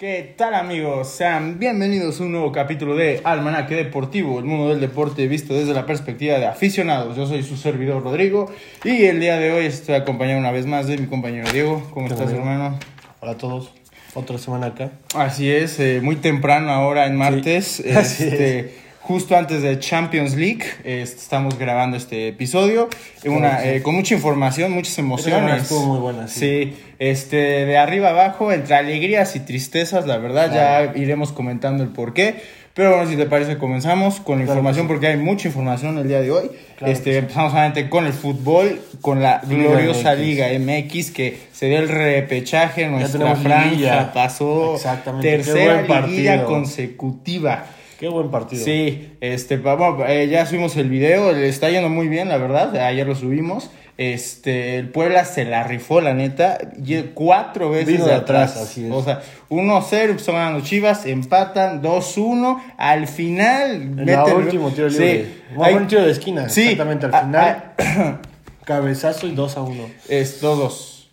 ¿Qué tal amigos? Sean bienvenidos a un nuevo capítulo de Almanaque Deportivo, el mundo del deporte visto desde la perspectiva de aficionados. Yo soy su servidor Rodrigo y el día de hoy estoy acompañado una vez más de mi compañero Diego. ¿Cómo ¿Qué estás hermano? Hola a todos. Otra semana acá. Así es, eh, muy temprano ahora en martes, así este, justo antes de Champions League, eh, estamos grabando este episodio, una, eh, con mucha información, muchas emociones. estuvo muy buena, sí. Sí, este, de arriba abajo, entre alegrías y tristezas, la verdad, Claro. ya iremos comentando el por qué. Pero bueno, si te parece, comenzamos con la Claro información sí. porque hay mucha información el día de hoy. Claro este, sí. Empezamos solamente con el fútbol, con la Liga gloriosa MX. Liga MX que se dio el repechaje, nuestra franja pasó Exactamente, tercera liguilla consecutiva. Qué buen partido. Sí, este, vamos, eh, ya subimos el video, le está yendo muy bien, la verdad, ayer lo subimos. Este, el Puebla se la rifó, la neta, y cuatro veces Vino de atrás. atrás, así es. O sea, 1-0, están ganando Chivas, empatan 2-1, al final... En mete el último tiro libre. Sí, Bueno, hay- un tiro de esquina. Sí. Exactamente al final. Cabezazo y 2 a 1. Es todos.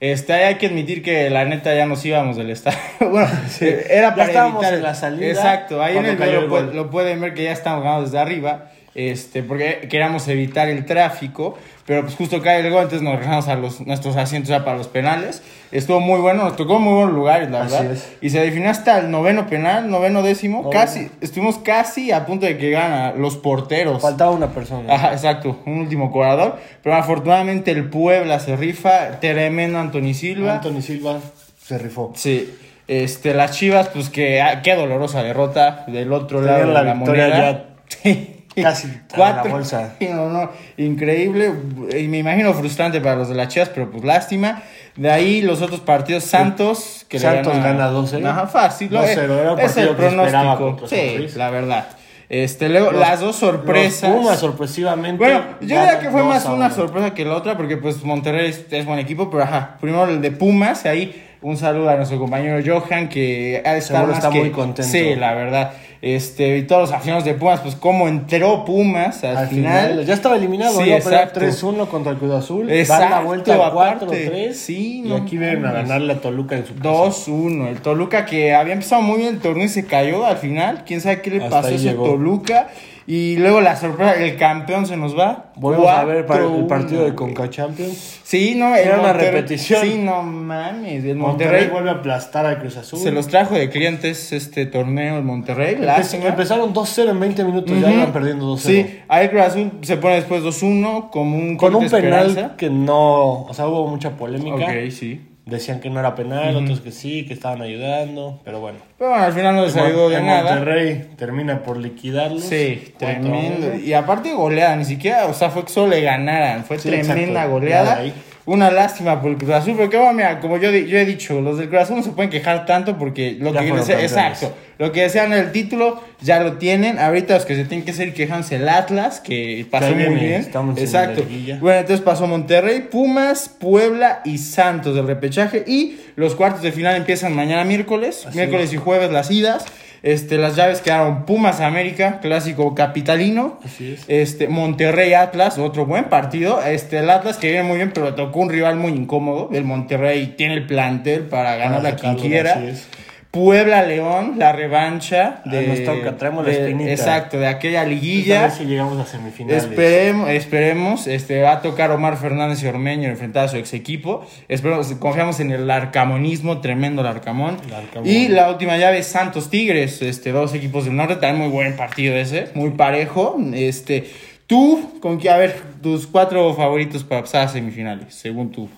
Este, hay que admitir que la neta ya nos íbamos del estadio. bueno, eh, era Ya para estábamos evitar- en la salida Exacto, ahí en el video lo pueden ver que ya estamos ganando desde arriba. Este, porque queríamos evitar el tráfico, pero pues justo cae el gol, entonces nos regresamos a los, nuestros asientos ya para los penales. Estuvo muy bueno, nos tocó muy buenos lugares, la Así verdad. es. Y se definió hasta el noveno penal, noveno décimo, Noveno. casi, estuvimos casi a punto de que gana los porteros. Faltaba una persona. Ajá, exacto, un último cobrador. Pero afortunadamente el Puebla se rifa. Tremendo Anthony Silva. Anthony Silva se rifó. Sí. Este, las Chivas, pues que ah, qué dolorosa derrota del otro lado de la victoria moneda. Sí. Casi la Cuatro. bolsa. No, no, increíble. Y me imagino frustrante para los de las Chivas, pero pues lástima. De ahí los otros partidos, Santos. Que le Santos gana- gana 2-0. Ajá, fácil. ¿no? 2-0, era es el pronóstico. Sí, la verdad. Este, luego, Los- las dos sorpresas. Los Pumas sorpresivamente. Bueno, yo diría que fue 2 más una 1. sorpresa que la otra, porque pues Monterrey es, es buen equipo, pero ajá, primero el de Pumas, ahí un saludo a nuestro compañero Johan, que ha más está que- muy contento. Sí, la verdad. Este, y todos los aficionados de Pumas, pues cómo entró Pumas al, Al final. final, ya estaba eliminado, Sí, exacto. 3-1 contra el Cruz Azul. Exacto, dan la vuelta a aparte. 4-3. Sí, y no aquí vienen a mames. ganarle a Toluca en su casa. 2-1. El Toluca que había empezado muy bien el torneo y se cayó al final. Quién sabe qué le Hasta pasó a ese. Toluca. Y luego la sorpresa, el campeón se nos va. Volvemos a ver para el 4-1, partido de. Conca Champions. Sí, no, el Era una Monterrey- repetición. Sí, no mames. El Monterrey, Monterrey, vuelve a aplastar al Cruz Azul. se los trajo de clientes este torneo, el Monterrey. Empe- Lástima. Empezaron 2-0 en 20 minutos, ya Ujú. iban perdiendo 2-0. Sí, ahí Cruz Azul se pone después 2-1 como un Con un de penal esperanza. que no. O sea, hubo mucha polémica. Ok, sí. Decían que no era penal, otros que sí, que estaban ayudando. Pero bueno. Pero bueno, al final no les ayudó de El nada. Monterrey termina por liquidarlos. Sí, tremendo. Y aparte goleada, ni siquiera, o sea, fue que solo le ganaran. Fue Sí, tremenda exacto. goleada. Una lástima por el Cruz Azul, pero que bueno, mira, como yo, yo he dicho, los del Cruz Azul no se pueden quejar tanto porque lo Ya que fueron desea- campeones. exacto, lo que desean el título ya lo tienen. Ahorita los que se tienen que seguir quejándose el Atlas, que pasó muy bien. estamos en exacto. la liguilla. Bueno, entonces pasó Monterrey, Pumas, Puebla y Santos del repechaje y los cuartos de final empiezan mañana miércoles, Así miércoles y jueves las idas. Este, las llaves quedaron Pumas América, clásico capitalino. Así es. Este, Monterrey Atlas, otro buen partido. Este, el Atlas que viene muy bien, pero le tocó un rival muy incómodo. El Monterrey tiene el plantel para ganarle a quien quiera. así es. Puebla León, la revancha Ah, de, nos toca, traemos la espinita. Exacto, de aquella liguilla. vez sí llegamos a semifinales. Esperemos, esperemos, este, va a tocar Omar Fernández y Ormeño enfrentar a su ex equipo. Esperemos, confiamos en el arcamonismo, tremendo el arcamón. El Arcamón. Y la última llave, Santos Tigres, este, dos equipos del norte, también muy buen partido ese, muy parejo. Este, tú, con qué, a ver, tus cuatro favoritos para pasar a semifinales, según tú.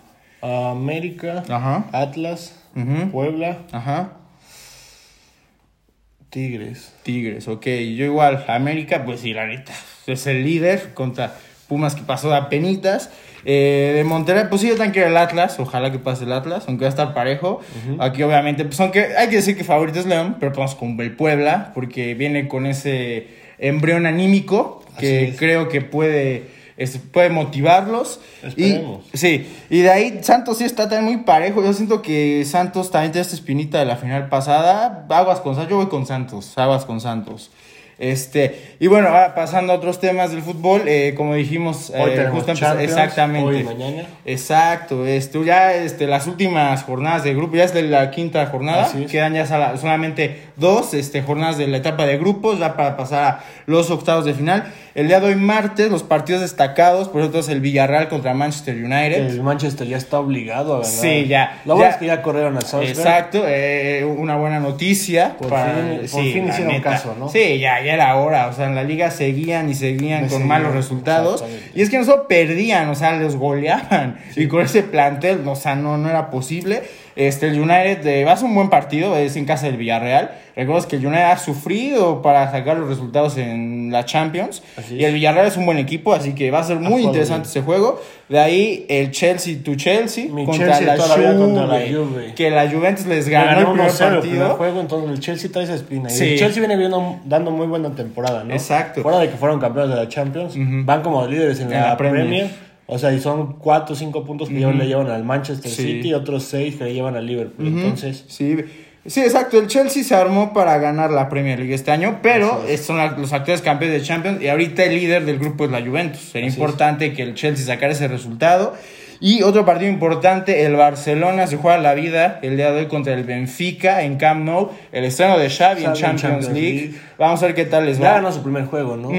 América, Ajá. Atlas. Puebla, Ajá. Tigres. Tigres, ok. Yo igual, América, pues sí, la neta, es el líder contra Pumas que pasó de apenitas. Eh, de Monterrey, pues sí, yo también quiero el Atlas, ojalá que pase el Atlas, aunque va a estar parejo. Aquí obviamente, pues aunque hay que decir que favorito es León, pero vamos con el Puebla, porque viene con ese embrión anímico que creo que puede, es- puede motivarlos. Y, Esperemos. sí, y de ahí Santos sí está también muy parejo. Yo siento que Santos también tiene esta espinita de la final pasada. Aguas con Santos, yo voy con Santos, aguas con Santos. Este, y bueno, ahora pasando a otros temas del fútbol, eh, como dijimos, Hoy eh, justo exactamente. hoy y mañana. Exacto, esto ya este, las últimas jornadas de grupo, ya es de la quinta jornada, quedan ya sola- solamente dos este, jornadas de la etapa de grupos, ya para pasar a los octavos de final. El día de hoy martes, los partidos destacados, por ejemplo, es el Villarreal contra Manchester United. El Manchester ya está obligado a ganar. Sí, ya, Lo bueno es que ya corrieron al. Exacto, eh, una buena noticia. Por fin- por fin la hicieron caso, ¿no? Sí, ya, ya era hora. O sea, en la liga seguían y seguían Me con seguían, malos resultados. Y es que no solo perdían, o sea, los goleaban. Y con ese plantel, o sea, no, no era posible. Este, el United eh, va a ser un buen partido, es en casa del Villarreal. Recuerda que el United ha sufrido para sacar los resultados en la Champions. Y el Villarreal es un buen equipo, así que va a ser muy jugado interesante ese juego. De ahí el Chelsea to Chelsea Mi contra Chelsea la vida contra la Juve, Juve. Que la Juventus les Le ganó el ganó primer 1-0 el primer partido. juego, entonces el Chelsea trae esa espina. Y Sí. el Chelsea viene viendo- dando muy buena temporada, ¿no? Exacto. Fuera de que fueron campeones de la Champions, van como líderes en En la, la Premier. Premier. O sea, y son 4 o 5 puntos que le llevan al Manchester Sí. City y otros 6 que le llevan al Liverpool. Entonces, Sí, sí, exacto. El Chelsea se armó para ganar la Premier League este año, pero es. son la- los actuales campeones de Champions y ahorita el líder del grupo es la Juventus. Sería Así es. importante que el Chelsea sacara ese resultado. Y otro partido importante, el Barcelona se juega la vida el día de hoy contra el Benfica en Camp Nou, el estreno de Xavi, en Xavi en Champions, Champions League. League. Vamos a ver qué tal les ya va. ganó su primer juego, ¿no?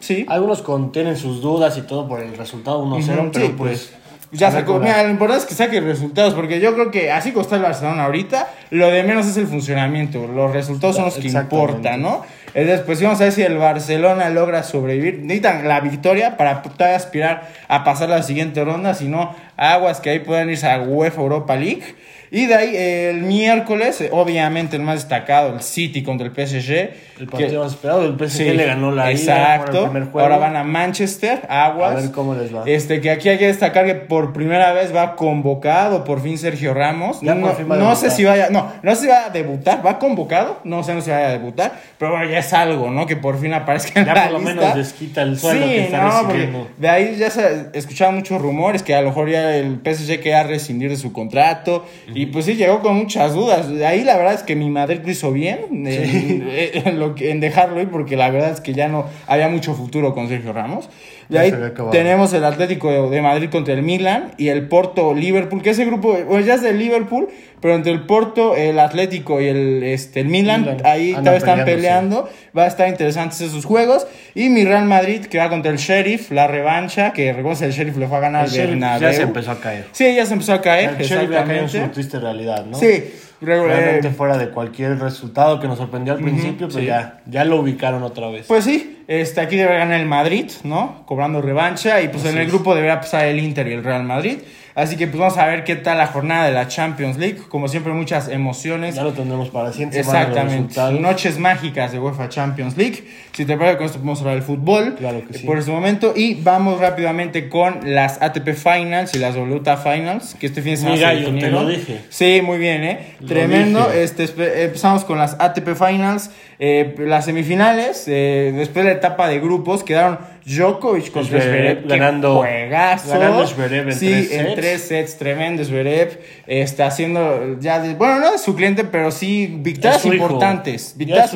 Sí. Algunos con- tienen sus dudas y todo por el resultado 1-0, Ujú, pero sí, pues. Ya sacó, mira, lo importante es que saque resultados, porque yo creo que así como está el Barcelona ahorita, lo de menos es el funcionamiento, los resultados son los que importan, ¿no? Entonces, pues vamos a ver si el Barcelona logra sobrevivir. Necesitan la victoria para todavía aspirar a pasar la siguiente ronda, si no, aguas que ahí puedan irse a UEFA Europa League. Y de ahí el miércoles, eh, obviamente el más destacado, el City contra el PSG. El que- partido más esperado, el PSG Sí, le ganó la ida, Exacto. fueron el primer juego. Ahora van a Manchester, aguas. A ver cómo les va. Este, que aquí hay que destacar que por primera vez va convocado por fin Sergio Ramos. Ya no no sé si vaya, no, no sé si va a debutar, va convocado, no sé no si vaya a debutar, pero bueno, ya es algo, ¿no? Que por fin aparezca en Ya la por lo lista. menos desquita el sueldo sí, que está no, recibiendo. de ahí ya se escuchaban muchos rumores que a lo mejor ya el PSG quería rescindir de su contrato y pues sí llegó con muchas dudas. Ahí la verdad es que mi Madrid lo hizo bien en, en lo que- en dejarlo ir porque la verdad es que ya no había mucho futuro con Sergio Ramos. De Ya ahí tenemos el Atlético de, Madrid contra el Milan y el Porto Liverpool, que ese grupo bueno, ya es del Liverpool, pero entre el Porto, el Atlético y el este el Milan, Milan ahí andan todavía están peleando. Va a estar interesantes esos juegos. Y mi Real Madrid, que va contra el Sheriff, la revancha, que recuerda el Sheriff le fue a ganar El Bernabéu. ya se empezó a caer. Sí, ya se empezó a caer, El Sheriff ya cayó en su triste realidad, ¿no? Sí, re- Realmente eh, fuera de cualquier resultado que nos sorprendió al principio, pero sí. ya, ya lo ubicaron otra vez. pues sí, este, aquí debe ganar el Madrid, ¿no? Cobrando revancha. Y pues en el grupo deberá pasar el Inter y el Real Madrid. Así que pues vamos a ver qué tal la jornada de la Champions League. Como siempre, muchas emociones. ya lo tendremos para la siguiente Exactamente. Noches mágicas de UEFA Champions League. Si te parece, con esto podemos hablar del fútbol. Claro que sí. Por este momento. Y vamos rápidamente con las ATP Finals y las WTA Finals. Que este fin de semana Mi se gallo, te lo dije. Sí, muy bien, ¿eh? Lo Tremendo. dije. Este, empezamos con las ATP Finals. Eh, las semifinales, eh, después de la etapa de grupos, quedaron Djokovic contra Zverev ganando- juegazo. ganando Zverev en sí, tres en sets. tres sets, tremendo Zverev. Está haciendo ya, bueno, no es su cliente, pero sí victorias importantes. Victorias.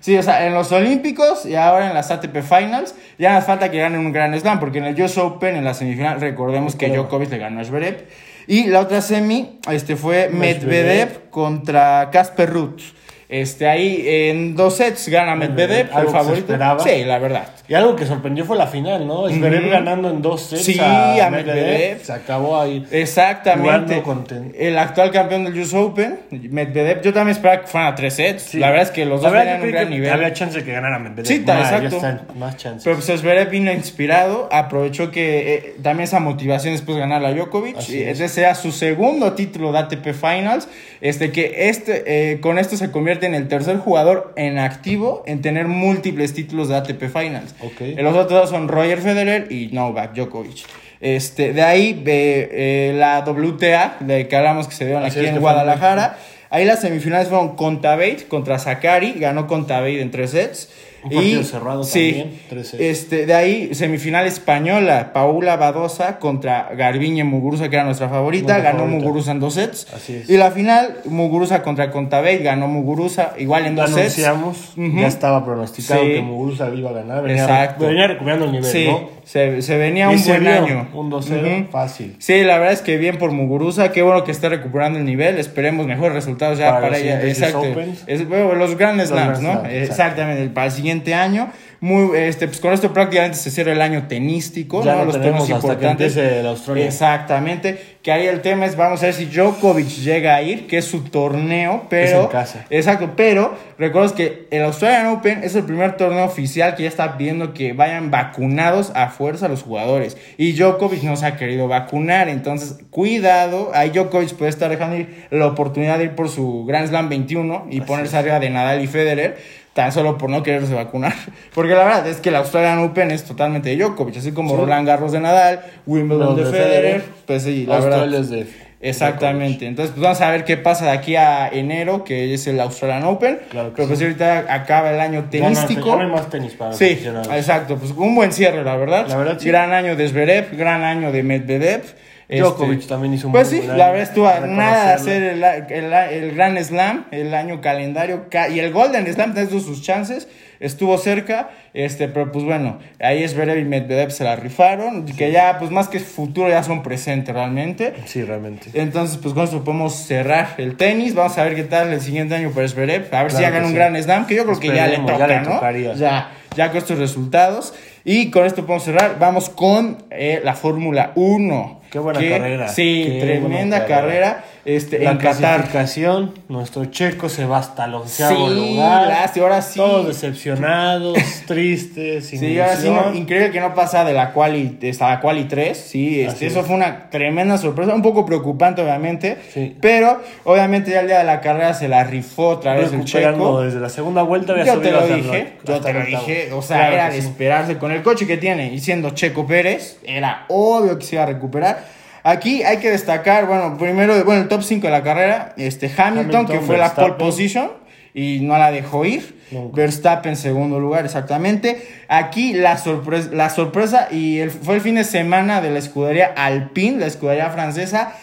Sí, o sea, en los Olímpicos y ahora en las ATP Finals, ya nos falta que ganen un Grand Slam, porque en el US Open, en la semifinal, recordemos que. Djokovic le ganó a Zverev. Y la otra semi este, fue Medvedev. Medvedev contra Casper Ruth. Este, ahí en dos sets gana Medvedev, Algo el favorito. Sí, la verdad. Y algo que sorprendió fue la final, ¿no? Zverev ganando en dos sets Sí, a, a Medvedev. Medvedev. Se acabó ahí. Exactamente. El actual campeón del US Open, Medvedev. Yo también esperaba que fueran a tres sets. Sí. La verdad es que los dos tenían un gran nivel. Había chance de que ganara Medvedev. Sí, exacto. más chances. Pero pues vino inspirado, aprovechó que eh, también esa motivación después de ganar a Djokovic. Así y es. ese sea su segundo título de ATP Finals. Este que este eh, con esto se convierte en el tercer jugador en activo en tener múltiples títulos de ATP Finals. Ok. Eh, Los otros dos son Roger Federer y Novak Djokovic. Este, de ahí eh, eh, la WTA, de que hablamos que se dieron Así aquí en Guadalajara. Ahí las semifinales fueron Contabate contra Sakari, ganó Contabate en tres sets. Un partido cerrado también, 3-6. Este, de ahí, semifinal española, Paula Badosa contra Garbiñe Muguruza, que era nuestra favorita, Nuestra ganó favorita. Muguruza en dos sets. Así es. Y la final, Muguruza contra Contabate, ganó Muguruza, igual en dos sets. anunciamos, Ujú. ya estaba pronosticado Sí. que Muguruza iba a ganar. Venía, Exacto. venía recuperando el nivel, Sí, ¿no? se, se venía Y un se buen vio, año. Un 2-0, Ujú. fácil. Sí, la verdad es que bien por Muguruza, qué bueno que esté recuperando el nivel, esperemos mejores resultados ya Para para, ella. Exacto. Opens. Es- bueno, los Grand Slams, ¿no? Exactamente, para el siguiente año. Muy, este, pues con esto prácticamente se cierra el año tenístico, Ya ¿no? lo Los temas que importantes. empiece el Australia. Exactamente. Que ahí el tema es, vamos a ver si Djokovic llega a ir, que es su torneo, pero... en casa. Exacto, pero recuerdas que el Australian Open es el primer torneo oficial que ya está viendo que vayan vacunados a fuerza los jugadores. Y Djokovic no se ha querido vacunar, entonces cuidado, ahí Djokovic puede estar dejando ir la oportunidad de ir por su Grand Slam 21 y ponerse arriba de Nadal y Federer. Tan solo por no quererse vacunar. Porque la verdad es que el Australian Open es totalmente de Djokovic. Así como Sí. Roland Garros de Nadal, Wimbledon de, de Federer. Federer, Pues sí, la verdad. Australia es de. Exactamente. Entonces, pues vamos a ver qué pasa de aquí a enero, que es el Australian Open. Claro Pero pues ahorita acaba el año Ya no- tenístico. ya no hay más tenis para Sí, exacto. Pues un buen cierre, la verdad. La verdad, sí. Gran año de Zverev, gran año de Medvedev. Djokovic Este, también hizo un Pues sí, la verdad estuvo a nada de hacer el, el, el Grand Slam, el año calendario. ca- Y el Golden Slam tenía sus chances. Estuvo cerca, este, pero pues bueno, ahí Zverev y Medvedev se la rifaron. Que ya, pues más que futuro, ya son presente realmente. Sí, realmente. Entonces, pues con esto podemos cerrar el tenis. Vamos a ver qué tal el siguiente año para Zverev. A ver si Claro ya gana que un sí. gran slam, que yo creo que ya le Esperemos, toca, ya le ¿no? tocaría. Ya, ya con estos resultados. Y con esto podemos cerrar. Vamos con eh, la Fórmula 1. Qué buena carrera. Sí, Qué tremenda carrera. Este, La en Qatar. clasificación, nuestro checo se va hasta el onceavo Sí, lugar. ahora sí. Todos decepcionados, tristes, sin Sí, ahora sí, no, increíble que no pasa de la quali, hasta la quali 3, sí, este, eso es. fue una tremenda sorpresa, un poco preocupante obviamente, Sí. pero obviamente ya el día de la carrera se la rifó otra vez el checo. desde la segunda vuelta había Yo te lo dije, yo te lo dije, o sea, Claro era de esperarse con el coche que tiene y siendo Checo Pérez, era obvio que se iba a recuperar. Aquí hay que destacar, bueno, primero, bueno, el top 5 de la carrera, este Hamilton, Hamilton, que fue la pole position y no la dejó ir. Nunca. Verstappen en segundo lugar, exactamente. Aquí la sorpresa, la sorpresa y el- fue el fin de semana de la escudería Alpine, la escudería francesa,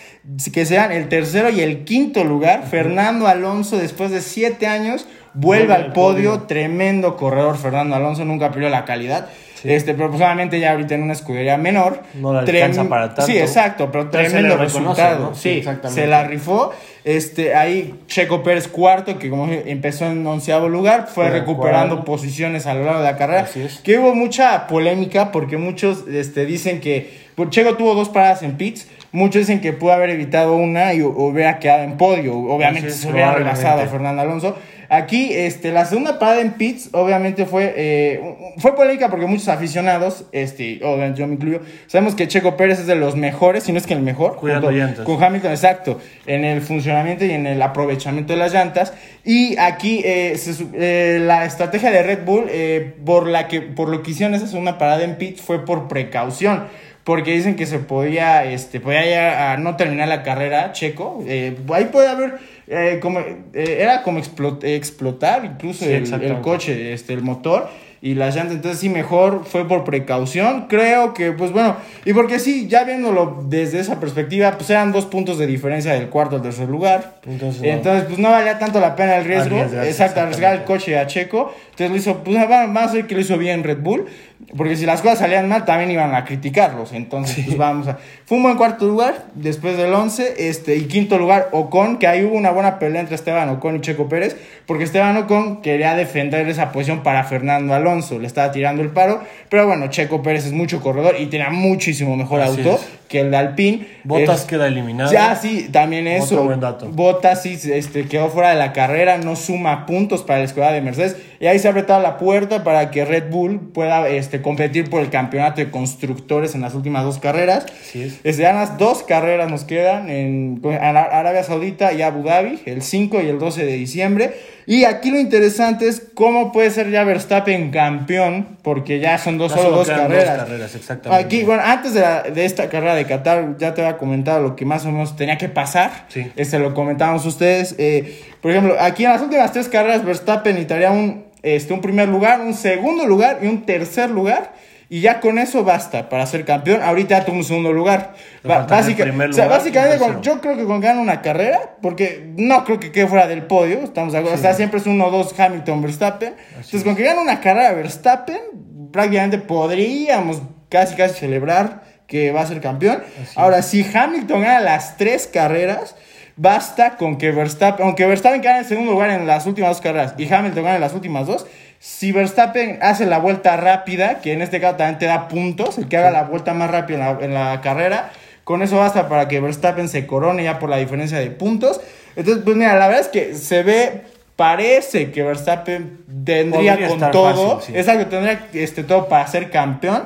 que sean el tercero y el quinto lugar. Fernando Alonso, después de siete años, vuelve Vuelve al al podio. podio. Tremendo corredor Fernando Alonso, nunca perdió la calidad. Sí. Este, pero pues obviamente ya ahorita en una escudería menor. No la Trem- alcanza para tanto. Sí, exacto, pero tremendo resultado. ¿no? Sí, Sí, exactamente. se la rifó. Este, ahí Checo Pérez cuarto, que como empezó en onceavo lugar, fue recuperando cuarto. posiciones a lo largo de la carrera. Así es. Que hubo mucha polémica porque muchos este, dicen que pues, Checo tuvo dos paradas en pits. Muchos dicen que pudo haber evitado una y hu- hubiera quedado en podio. Obviamente se hubiera rebasado a Fernando Alonso. Aquí, este, la segunda parada en pits, obviamente fue, eh, fue polémica porque muchos aficionados, este, obviamente yo me incluyo, sabemos que Checo Pérez es de los mejores, si no es que el mejor, Cuidando junto llantas. con Hamilton, exacto, en el funcionamiento y en el aprovechamiento de las llantas. Y aquí eh, se eh, la estrategia de Red Bull, por, la que, por lo que hicieron esa segunda parada en pits, fue por precaución. Porque dicen que se podía, este, podía a no terminar la carrera Checo. Eh, ahí puede haber, eh, como, eh, era como explot- explotar incluso Sí, el, el coche, este, el motor y las llantas. Entonces sí, mejor fue por precaución. Creo que, pues bueno, y porque sí, ya viéndolo desde esa perspectiva, pues eran dos puntos de diferencia del cuarto al tercer lugar. Entonces. Entonces, pues no valía tanto la pena el riesgo. Exacto, arriesgar el coche a Checo. Entonces lo hizo, pues ver que lo hizo bien Red Bull. Porque si las cosas salían mal, también iban a criticarlos. Entonces, pues vamos a. Fue un buen cuarto lugar, después del 11. Este, y quinto lugar, Ocon, que ahí hubo una buena pelea entre Esteban Ocon y Checo Pérez. Porque Esteban Ocon quería defender esa posición para Fernando Alonso. Le estaba tirando el paro. Pero bueno, Checo Pérez es mucho corredor y tenía muchísimo mejor Así auto es. Que el de Alpine. Botas Es- queda eliminado. ya, sí, también eso. Otro buen dato. Bottas sí este, quedó fuera de la carrera, no suma puntos para la escuadra de Mercedes. Y ahí se ha apretado la puerta para que Red Bull pueda este, competir por el campeonato de constructores en las últimas dos carreras. Así es. Este, ya las dos carreras nos quedan en, en Arabia Saudita y Abu Dhabi, el 5 y el 12 de diciembre. Y aquí lo interesante es cómo puede ser ya Verstappen campeón, porque ya son dos, Ya solo dos quedan dos carreras. carreras, exactamente. Aquí, bueno, antes de, la- de esta carrera de Qatar, ya te había comentado lo que más o menos tenía que pasar. Sí. Este lo comentábamos ustedes. Eh, por ejemplo, aquí en las últimas tres carreras, Verstappen necesitaría un este, un primer lugar, un segundo lugar y un tercer lugar. Y ya con eso basta para ser campeón. Ahorita ya tuvo un segundo lugar. El básica- o sea, básicamente, con- yo creo que con ganar una carrera, porque no creo que quede fuera del podio, estamos de acuerdo. O sea, siempre es 1-2 Hamilton Verstappen. Entonces, con que gane una carrera Verstappen, prácticamente podríamos casi casi celebrar que va a ser campeón. Ahora, si Hamilton gana las tres carreras, basta con que Verstappen, aunque Verstappen gane en segundo lugar en las últimas dos carreras y Hamilton gane las últimas dos, si Verstappen hace la vuelta rápida, que en este caso también te da puntos, el que haga la vuelta más rápida en la, en la carrera, con eso basta para que Verstappen se corone ya por la diferencia de puntos. Entonces, pues mira, la verdad es que se ve, parece que Verstappen tendría Podría con todo, fácil, sí. exacto, tendría este, todo para ser campeón,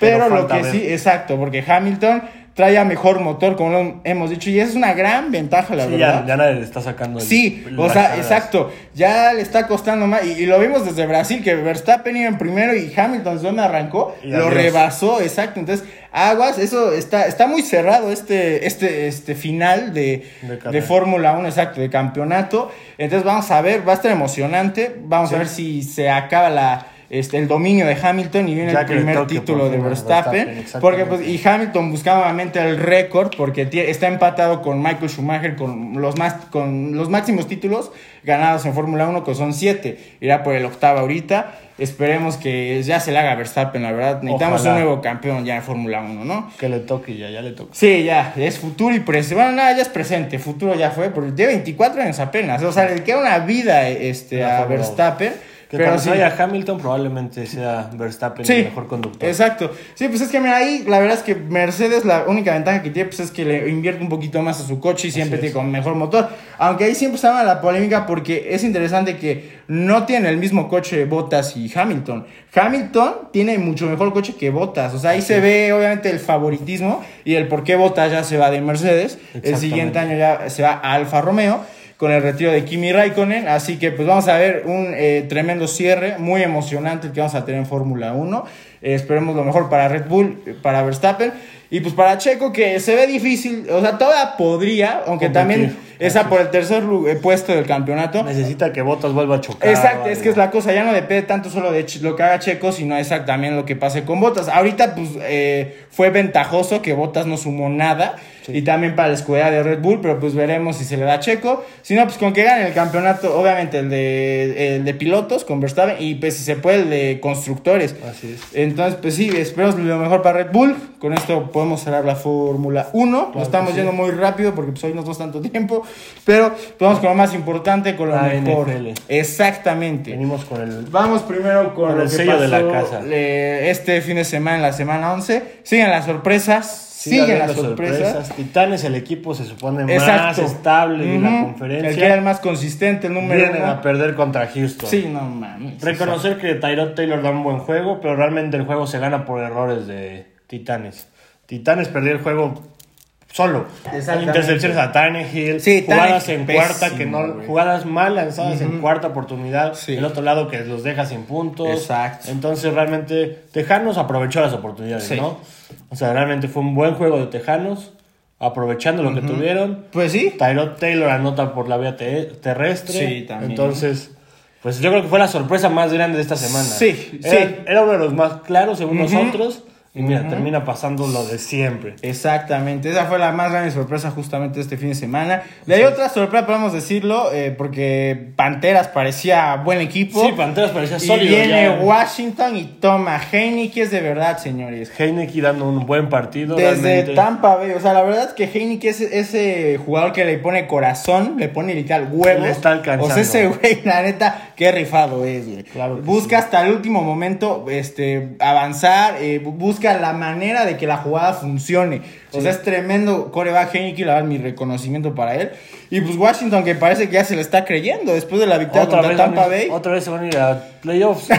pero, Pero lo que ver. sí, exacto, porque Hamilton trae a mejor motor, como lo hemos dicho, y es una gran ventaja, la Sí, verdad. ya, ya nadie le está sacando el- Sí, o sea, exacto. Ya le está costando más. Y, y lo vimos desde Brasil, que Verstappen iba en primero y Hamilton, ¿de dónde arrancó? Y lo adiós. rebasó, exacto. Entonces, aguas, eso está, está muy cerrado este, este, este final de, De. Fórmula 1, exacto, de campeonato. Entonces, vamos a ver, va a estar emocionante. Vamos Sí. a ver si se acaba la. Este, el dominio de Hamilton y viene Ya el primer título por de Verstappen. Verstappen, porque pues, y Hamilton buscaba nuevamente el récord porque está empatado con Michael Schumacher con los, más, con los máximos títulos ganados en Fórmula 1, que son 7. Irá por el octavo ahorita. Esperemos que ya se le haga Verstappen, la verdad. Necesitamos Ojalá. un nuevo campeón ya en Fórmula 1, ¿no? Que le toque ya, ya le toque. Sí, ya, es futuro y presente. Bueno, nada, ya es presente, futuro ya fue, porque tiene 24 años apenas. O sea, le queda una vida este, a Verstappen. Que pero cuando sí. vaya Hamilton probablemente sea Verstappen Sí, el mejor conductor. Exacto. Sí, pues es que mira, ahí la verdad es que Mercedes la única ventaja que tiene pues es que le invierte un poquito más a su coche y siempre tiene con mejor motor. Aunque ahí siempre estaba la polémica porque es interesante que no tienen el mismo coche Bottas y Hamilton. Hamilton tiene mucho mejor coche que Bottas. O sea, ahí se ve obviamente el favoritismo y el por qué Bottas ya se va de Mercedes. El siguiente año ya se va a Alfa Romeo con el retiro de Kimi Raikkonen. Así que pues vamos a ver un eh, tremendo cierre, muy emocionante el que vamos a tener en Fórmula 1. Eh, esperemos lo mejor para Red Bull, para Verstappen. Y pues para Checo, que se ve difícil, o sea, todavía podría, aunque Competir. también esa por el tercer eh, puesto del campeonato. Necesita que Bottas vuelva a chocar. Exacto, es que es la cosa, ya no depende tanto solo de lo que haga Checo, sino exactamente también lo que pase con Botas. Ahorita, pues, eh, fue ventajoso que Botas no sumó nada, Sí. y también para la escudería de Red Bull, pero pues veremos si se le da a Checo. Si no, pues con que gane el campeonato, obviamente el de, el de pilotos con Verstappen, y pues si se puede el de constructores. Así es. Entonces, pues sí, esperemos lo mejor para Red Bull. Con esto podemos cerrar la Fórmula 1. Nos Claro estamos que sí. yendo muy rápido porque pues hoy no tenemos tanto tiempo. Pero vamos con lo más importante, con lo La mejor. NFL. Exactamente. Venimos con el. Vamos primero con, Con lo el que sello pasó de la casa. eh, este fin de semana, en la semana 11. Siguen las sorpresas. Sigue siguen las sorpresas. Titanes, el equipo se supone más estable de la conferencia. El que era el más consistente, el número Vienen uno. a perder contra Houston. Sí, no mames. Reconocer que Tyrod Taylor da un buen juego, pero realmente el juego se gana por errores de Titanes. Titanes perdió el juego solo. Intercepciones a Tannehill, Sí, jugadas Tannehill, en pésimo, cuarta que no, jugadas mal lanzadas en cuarta oportunidad. Sí. El otro lado que los deja sin puntos. Exacto. Entonces realmente Tejanos aprovechó las oportunidades, Sí. ¿no? O sea, realmente fue un buen juego de Tejanos, aprovechando lo que tuvieron. Pues sí. Tyrod Taylor anota por la vía te- terrestre. Sí, también. Entonces, pues yo creo que fue la sorpresa más grande de esta semana. Sí, era, sí. Era uno de los más claros según nosotros. Y mira, termina pasando lo de siempre. Exactamente, esa fue la más grande sorpresa justamente este fin de semana. De ahí otra sorpresa, podemos decirlo, eh, porque Panteras parecía buen equipo. Sí, Panteras parecía y sólido. viene ya. Washington y toma Heineken, es de verdad, señores. Heineken dando un buen partido. Desde realmente. Tampa Bay, o sea, la verdad es que Heineken es ese jugador que le pone corazón, le pone literal huevos. Le está alcanzando. O sea, ese güey, la neta, qué rifado es, güey. Claro busca hasta el último momento este, avanzar, eh, bu- busca la manera de que la jugada funcione. O sea, es tremendo coreback Heineken, la verdad, mi reconocimiento para él. Y pues Washington, que parece que ya se le está creyendo después de la victoria Otra contra Tampa a- Bay. otra vez se van a ir a playoffs.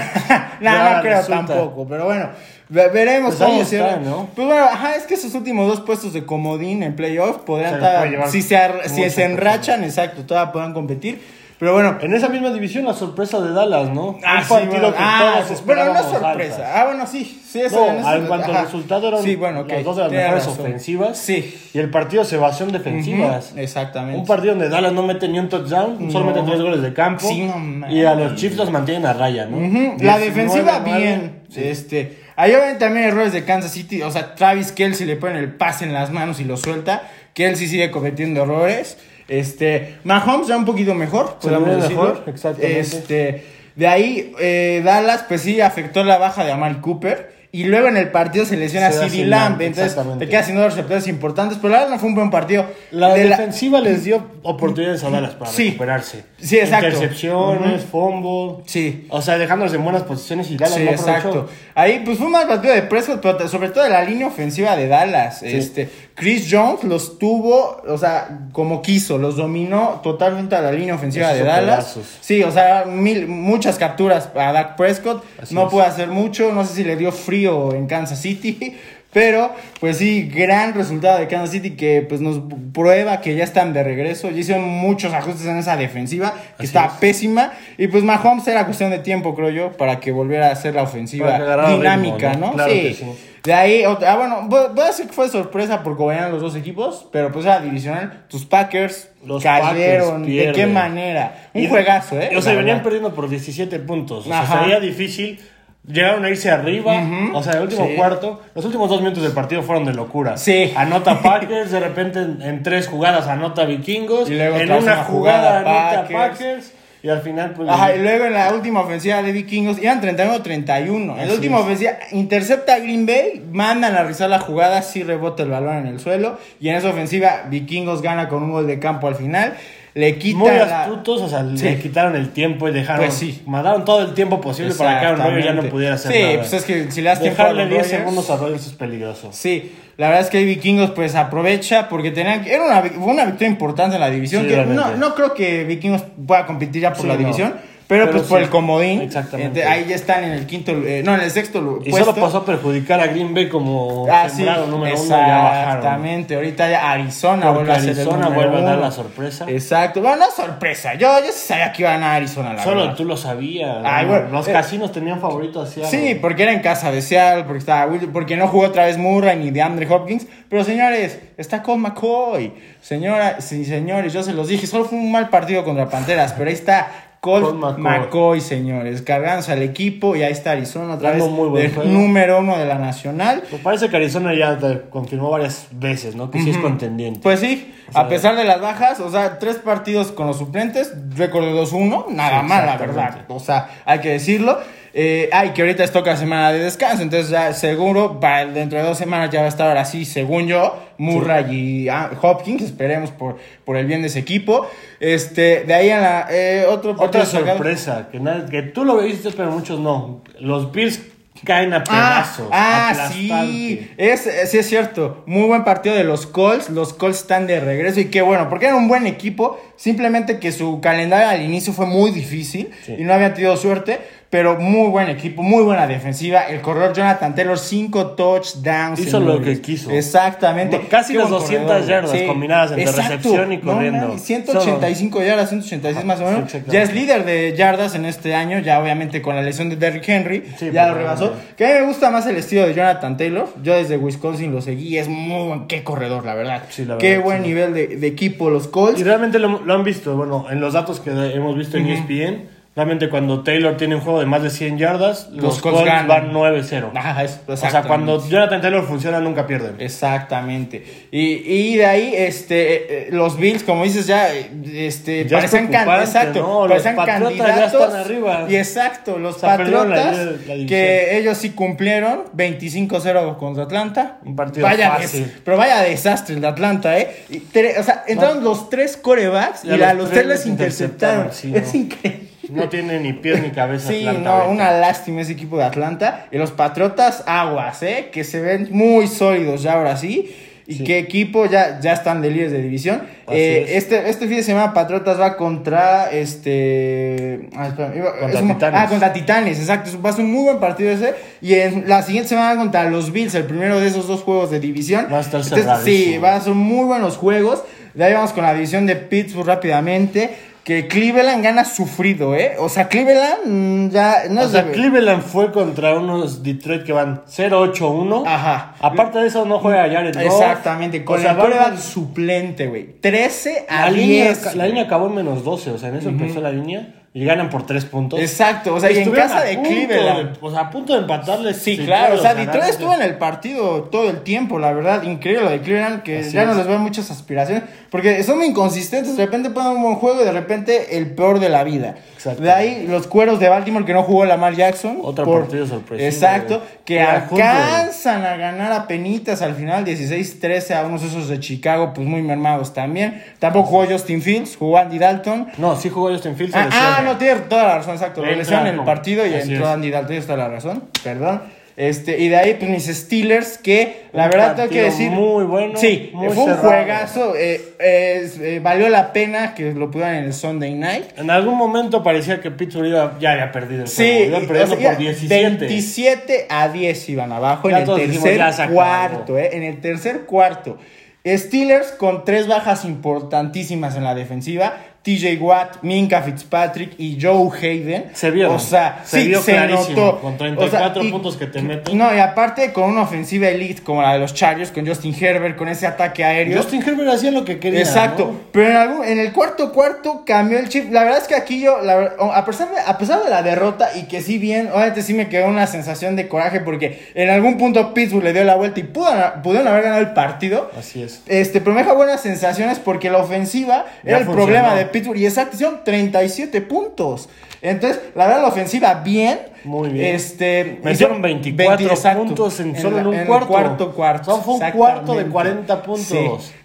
No, Ya no creo resulta. tampoco, pero bueno, ve- veremos Pues cómo está. ¿no? Pues bueno, ajá, es que esos últimos dos puestos de comodín en playoff podrían estar, si se, si se enrachan, exacto, todavía podrán competir. Pero bueno, En esa misma división, la sorpresa de Dallas, ¿no? Ah, un sí, partido que ah, todos bueno, no sorpresa. altas. Ah, bueno, sí, sí, eso No, en eso- en cuanto ajá. al resultado eran Sí, bueno, ok, las dos de las tienes mejores razón. ofensivas. Sí. Y el partido se basó en defensivas. Exactamente. Un partido donde Dallas no mete ni un touchdown, solo mete tres goles de campo. Sí, no y a los Chiefs los mantienen a raya, ¿no? La 19-9. defensiva bien. Este, ahí ven también errores de Kansas City. O sea, Travis Kelsey le ponen el pase en las manos y lo suelta. Kelsey sigue cometiendo errores. Este, Mahomes ya un poquito mejor, Se podemos decirlo. mejor, exactamente. Este, de ahí, eh, Dallas, pues sí, afectó la baja de Amari Cooper. Y luego en el partido se lesiona Se CD Lamb. Entonces te quedas sin dos receptores importantes. Pero la verdad no fue un buen partido. La De defensiva les dio oportunidades a Dallas para Sí. recuperarse. Sí, exacto. Intercepciones, fumble. Sí. O sea, dejándolos en buenas posiciones y Dallas Sí, no aprovechó. exacto. Ahí, pues fue un mal partido de Prescott, pero sobre todo de la línea ofensiva de Dallas. Este, Chris Jones los tuvo, o sea, como quiso, los dominó totalmente a la línea ofensiva Esos de Dallas. pedazos. Sí, o sea, mil, muchas capturas a Dak Prescott. Así no es. puede hacer mucho, no sé si le dio frío en Kansas City. Pero, pues sí, gran resultado de Kansas City que pues nos prueba que ya están de regreso. Ya hicieron muchos ajustes en esa defensiva, que Así está es. pésima. Y pues Mahomes era cuestión de tiempo, creo yo, para que volviera a ser la ofensiva dinámica, ritmo, ¿no? ¿no? Claro sí. que sí. De ahí, otra- ah, bueno, voy a decir que fue sorpresa por cómo venían los dos equipos, pero pues era divisional. Tus Packers Los cayeron. Packers ¿De qué manera? Un Y- juegazo, ¿eh? O sea, venían perdiendo por 17 puntos. O sea, Ajá. sería difícil. Llegaron a irse arriba. O sea, el último Sí. cuarto. Los últimos dos minutos del partido fueron de locura. Sí. Anota Packers. de repente en, en tres jugadas anota Vikingos. Y luego en una una jugada, jugada anota Packers. Y al final, pues. Ajá, y luego en la última ofensiva de Vikingos iban 31-31. En la última es. ofensiva intercepta a Green Bay, mandan a rizar la jugada, sí rebota el balón en el suelo. Y en esa ofensiva, Vikingos gana con un gol de campo al final. Le quitan muy la- astutos, o sea, Sí. le quitaron el tiempo y dejaron. Pues sí. Mandaron todo el tiempo posible para que Aaron Rodgers ya no pudiera hacer sí, nada. pues es que si le das tiempo a Dejarle los 10 Rodgers- segundos a Rodgers es peligroso. Sí, la verdad es que Vikingos pues aprovecha porque tenían era una, fue una victoria importante en la división. Sí, que no, no creo que Vikingos pueda competir ya por Sí, la no. división, pero, Pero pues por sí. el comodín. Exactamente. eh, ahí ya están en el quinto, eh, no, en el sexto lu- Y puesto. solo pasó a perjudicar a Green Bay como Ah, sí, número uno, exactamente. Ahorita ya Arizona Porque vuelve a ser Arizona vuelve a dar la sorpresa. Exacto. Bueno, no es sorpresa. Yo, yo sí sabía que iba a Arizona, la Solo verdad. tú lo sabías. Ay, ¿no? bueno, Los eh, casinos tenían favoritos hacia Sí, porque era en casa de Seattle, porque estaba porque no jugó otra vez Murray ni de Andre Hopkins. Pero señores, está con McCoy. Señora, sí, señores, yo se los dije, solo fue un mal partido contra Panteras, pero ahí está Colt Colt McCoy. McCoy. señores, cargándose al equipo y ahí está Arizona otra Dando vez, muy buen de número uno de la nacional. Me parece que Arizona ya te confirmó varias veces, ¿no? Que sí es contendiente. Pues sí, sea, a pesar de las bajas, o sea, tres partidos con los suplentes, récord de 2-1, nada Sí, mal, la verdad. O sea, hay que decirlo. Eh, ay, que ahorita es toca semana de descanso, entonces ya seguro, para dentro de dos semanas ya va a estar ahora sí, según yo, Murray y ah, Hopkins, esperemos por, por el bien de ese equipo. Este, de ahí en la, eh, otro Otra sorpresa, que, nadie- que tú lo viste, pero muchos no. Los Bills caen a Ah, pedazos. ah, aplastante. sí, es, eh, sí es cierto. Muy buen partido de los Colts. Los Colts están de regreso y qué bueno, porque era un buen equipo. Simplemente que su calendario al inicio fue muy difícil Sí. y no habían tenido suerte. Pero muy buen equipo, muy buena defensiva. El corredor Jonathan Taylor, 5 touchdowns. Hizo lo que quiso. Exactamente. No, casi las buen 200 corredor, yardas combinadas entre recepción y No, corriendo. mames, 185 yardas, 186 más o menos. Ya es líder de yardas en este año, ya obviamente con la lesión de Derrick Henry, Sí, ya lo rebasó. Que a mí me gusta más el estilo de Jonathan Taylor. Yo desde Wisconsin lo seguí, es muy buen, qué corredor, la verdad. Qué buen nivel de, de equipo los Colts. Y realmente lo, lo han visto, bueno, en los datos que hemos visto en E ESPN, realmente cuando Taylor tiene un juego de más de 100 yardas, los, Colts Colts van 9-0. Ajá, es- O sea, cuando Jonathan Taylor funciona, nunca pierden. Exactamente. Y, y de ahí, este, eh, eh, los Bills, como dices, ya, eh, este, Ya es parecían, can- exacto, ¿no? Los parecían Patriotas ya candidatos. están arriba. Y exacto, los O sea, perdieron la- Patriotas, la que ellos sí cumplieron, 25-0 contra Atlanta. Un partido vaya fácil. des- pero vaya desastre el de Atlanta, ¿eh? Y tre- o sea, entraron los tres corebacks y, Y a los los tres les interceptaron. interceptaron, sí, es increíble. No tiene ni pies ni cabeza. Sí, Atlanta no, ahorita. una lástima ese equipo de Atlanta. Y los Patriotas, aguas, ¿eh? Que se ven muy sólidos ya ahora sí. Y Sí. qué equipo ya, ya están de líderes de división. Eh, es. este, este fin de semana Patriotas va contra este. Ah, espérame, iba- Contra es un- Titanes. Ah, contra Titanes, exacto. Va a ser un muy buen partido ese. Y en la siguiente semana contra los Bills, el primero de esos dos juegos de división. Va a estar Entonces, Sí, cerradísimo. va a ser muy buenos juegos. De ahí vamos con la división de Pittsburgh rápidamente. Que Cleveland gana sufrido, ¿eh? O sea, Cleveland mm, ya no O sea, Cleveland fue contra unos Detroit que van 0-8-1. Ajá. Aparte de eso, no juega Jared Goff. Exactamente, con O sea, el con- suplente, güey. 13 a la, línea, 10. la güey. línea acabó en menos 12, o sea, en eso empezó la línea y ganan por 3 puntos. Exacto, o sea, y en casa de Cleveland. de- o sea, a punto de empatarles. Sí, claro, o sea, Detroit estuvo en el partido todo el tiempo, la verdad, increíble lo de Cleveland, que Así ya no es. les veo muchas aspiraciones, porque son inconsistentes, de repente ponen un buen juego y de repente el peor de la vida. Exacto. De ahí los cueros de Baltimore que no jugó Lamar Jackson. Otro partido sorpresivo, Exacto, güey. que Era junto, alcanzan a ganar a penitas al final, 16-13 a unos esos de Chicago, pues muy mermados también. Tampoco jugó Justin Fields, jugó Andy Dalton. No, sí jugó Justin Fields. Ah. Ah, no, tiene toda la razón, exacto. Lo Entra en el partido y así entró es. Andy Dalton, tienes toda la razón, perdón. Este, y de ahí, pues mis Steelers, que la Un verdad tengo que partido decir. muy bueno, Sí, muy fue un cerrado. juegazo. eh, es- eh, valió la pena que lo pudieran en el Sunday night. En algún momento parecía que Pittsburgh iba, ya había perdido el Sí, juego. Iba y- perdiendo o sea, por ya 17. 27 a 10 iban abajo Ya en el todos dijimos, tercer ya se acabó. cuarto, eh, en el tercer cuarto. Steelers con tres bajas importantísimas en la defensiva. TJ Watt, Minka Fitzpatrick y Joe Hayden. Se vio. O sea, Se sí, vio se clarísimo, notó. con O sea, 34 y- puntos que te meten. No, y aparte con una ofensiva elite como la de los Chargers, con Justin Herbert, con ese ataque aéreo. Justin Herbert hacía lo que quería. Exacto, ¿no? pero en, algún, en el cuarto cuarto cambió el chip. La verdad es que aquí yo, la a, pesar de, a pesar de la derrota y que sí bien, obviamente sí me quedó una sensación de coraje porque en algún punto Pittsburgh le dio la vuelta y pudo- pudieron haber ganado el partido. Así es. Este, pero me deja buenas sensaciones porque la ofensiva Ya era el problema de Pittsburgh y exacto, hicieron 37 puntos. Entonces, la verdad, la ofensiva bien. Muy bien. Este, Metieron hizo 24 exacto, puntos en, solo la- en un el cuarto. cuarto cuarto. O sea, fue un cuarto de exactamente. 40 puntos. Sí,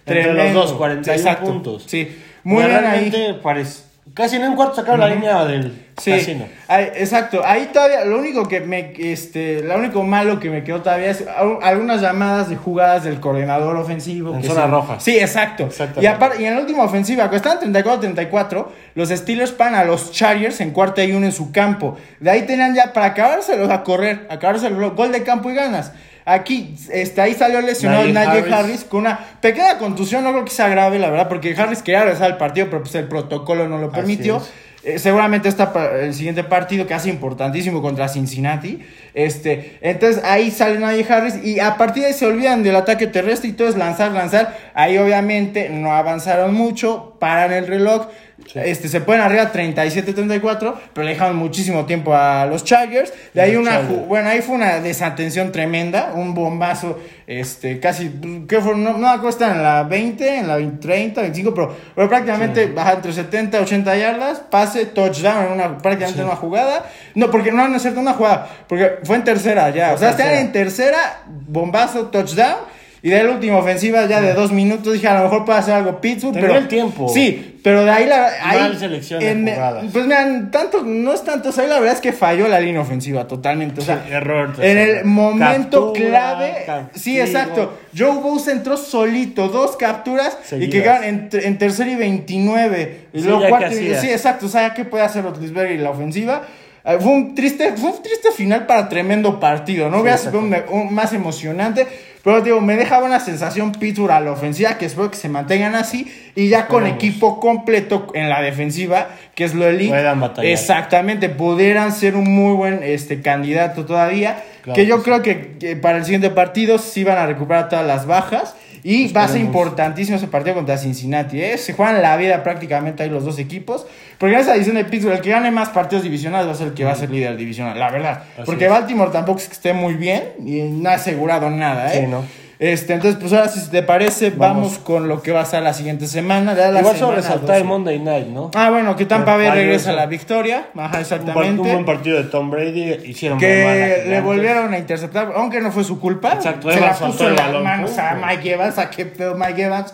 entre los tremendo. dos, 41 Exacto, puntos. Sí, muy bien ahí. Realmente parece- Casi en un cuarto sacaron la línea del Sí, casino. exacto. Ahí todavía, lo único que me, este, lo único malo que me quedó todavía es al- algunas llamadas de jugadas del coordinador ofensivo. En que zona roja. Sí, exacto. Y aparte, y en la última ofensiva, cuando estaban 34-34, los Steelers pagan a los Chargers en cuarta y uno en su campo. De ahí tenían ya para acabárselos a correr, acabárselo, gol de campo y ganas. Aquí, este, ahí salió lesionado Najee Harris. Harris con una pequeña contusión, no creo que sea grave, la verdad, porque Harris quería regresar al partido, pero pues el protocolo no lo Así permitió. es. Eh, seguramente está el siguiente partido que hace importantísimo contra Cincinnati. Este, entonces ahí sale Najee Harris y a partir de ahí se olvidan del ataque terrestre y todo es lanzar, lanzar. Ahí obviamente no avanzaron mucho, paran el reloj. Este, se pueden arriba 37-34, pero le dejaron muchísimo tiempo a los Chargers. De ahí una, bueno, ahí fue una desatención tremenda, un bombazo, este, casi, ¿qué fue? No, no en la 20, en la 20, 30, 25, pero, pero prácticamente baja entre 70 y 80 yardas, pase, touchdown en una, prácticamente en una jugada. No, porque no, no es cierto, una jugada, porque fue en tercera ya, o sea, tercera. están en tercera, bombazo, touchdown. Y de la última ofensiva ya de dos minutos dije a lo mejor puede hacer algo Pittsburgh, Tendría pero el tiempo. Sí, pero de ahí la ahí, Mal selección de en- jugadas. Pues miran, tanto no es tanto, o sea, ahí la verdad es que falló la línea ofensiva totalmente, o sea, Sí, error, en el momento Captura, clave, sí, exacto. Joe Bosa entró solito, dos capturas y que quedaron en, en tercer y 29. Y Sí, ya cuarto sí, exacto, o sea, ¿qué puede hacer Otlisberger y la ofensiva? Eh, fue un triste, fue un triste final para tremendo partido, ¿no? Hubiera sido un, un- más emocionante, pero digo, me deja una sensación Pittsburgh a la ofensiva, que espero que se mantengan así, y ya con equipo completo en la defensiva, que es lo elite. Puedan batallar. Exactamente, pudieran ser un muy buen este, candidato todavía, Claro que yo creo que, que para el siguiente partido sí van a recuperar todas las bajas. Y va a ser Esperemos. importantísimo ese partido contra Cincinnati. ¿eh? Se juegan la vida prácticamente ahí los dos equipos. Porque en esa edición de Pittsburgh, el que gane más partidos divisionales va a ser el que va a ser líder divisional, la verdad. Así porque es. Baltimore tampoco es que esté muy bien y no ha asegurado nada. ¿eh? Sí, ¿no? Este, entonces, pues ahora si te parece, vamos, Vamos. con lo que va a ser la siguiente semana. La Igual solo semana resaltar el 12. Monday Night, ¿no? Ah, bueno, que Tampa Bay regresa a la victoria. Ajá, exactamente. un buen partido de Tom Brady. Hicieron que le volvieron a interceptar, aunque no fue su culpa. Exacto, se la puso en las manos a. Mike Evans, a qué pedo Mike Evans.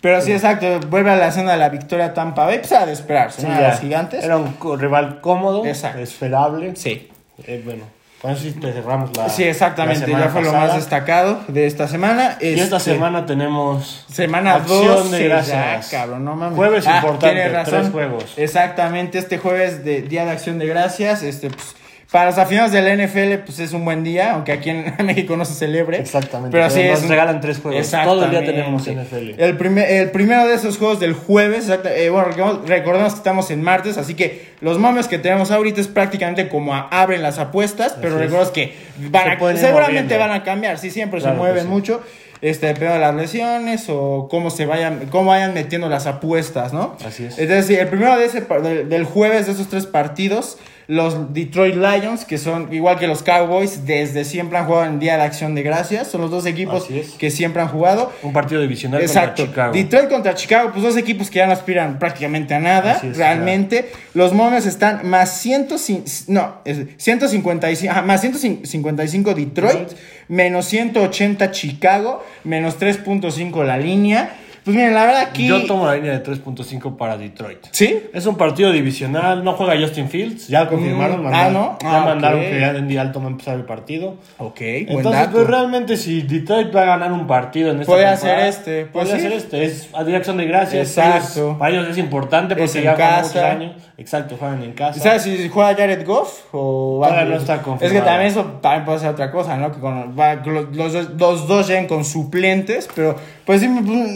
Pero sí, exacto, vuelve a la escena de la victoria Tampa Bay, pues a de esperarse, Sí, ¿no? A los gigantes. Era un rival cómodo, Exacto. esperable. Sí. Eh, bueno, con eso sí te cerramos la. Sí, exactamente, la ya fue lo más destacado de esta semana. Y esta Este, semana tenemos. Semana Acción 12, de gracias. ya, cabrón, no mames. Jueves Ah, importante, razón. tres juegos. Exactamente, este jueves de Día de Acción de Gracias, este, pues, Para los aficionados de la NFL, pues es un buen día, aunque aquí en México no se celebre. Exactamente. Pero sí nos es regalan tres juegos. Todo el día tenemos NFL. El, primer, el primero de esos juegos del jueves, eh, bueno, recordemos- que estamos en martes, así que los momios que tenemos ahorita es prácticamente como a- abren las apuestas, pero recordemos que van a- seguramente moviendo. van a cambiar, sí, siempre Claro se mueven sí. mucho. Este, dependiendo de las lesiones o cómo se vayan, cómo vayan metiendo las apuestas, ¿no? Así es. Entonces, sí, el primero de ese, del, del jueves de esos tres partidos, los Detroit Lions, que son igual que los Cowboys, desde siempre han jugado en Día de Acción de Gracias. Son los dos equipos es. que siempre han jugado. Un partido divisional Exacto. contra Chicago. Detroit contra Chicago, pues dos equipos que ya no aspiran prácticamente a nada, es, realmente. Los momios están más 105, no, es 155, ajá, más 155 Detroit, Detroit. Menos 180 Chicago, menos 3.5 la línea. Pues miren, la verdad aquí... Yo tomo la línea de 3.5 para Detroit. ¿Sí? Es un partido divisional, no juega Justin Fields, ya lo confirmaron. Mm, mandaron- ah, ¿no? Ya Ah, mandaron ok. que ya en día alto va a empezar el partido. Ok, Entonces, pues realmente si Detroit va a ganar un partido en esta Puede hacer este, pues puede sí. hacer este, es a dirección de gracias. Exacto. ellos- para ellos es importante porque Es en ya casa. años. Exacto, juegan en casa. ¿Sabes si juega Jared Goff o Todavía no está Es confirmado. que también eso también puede ser otra cosa, ¿no? Que con, va- los, los, dos lleguen con suplentes, pero pues sí, pues,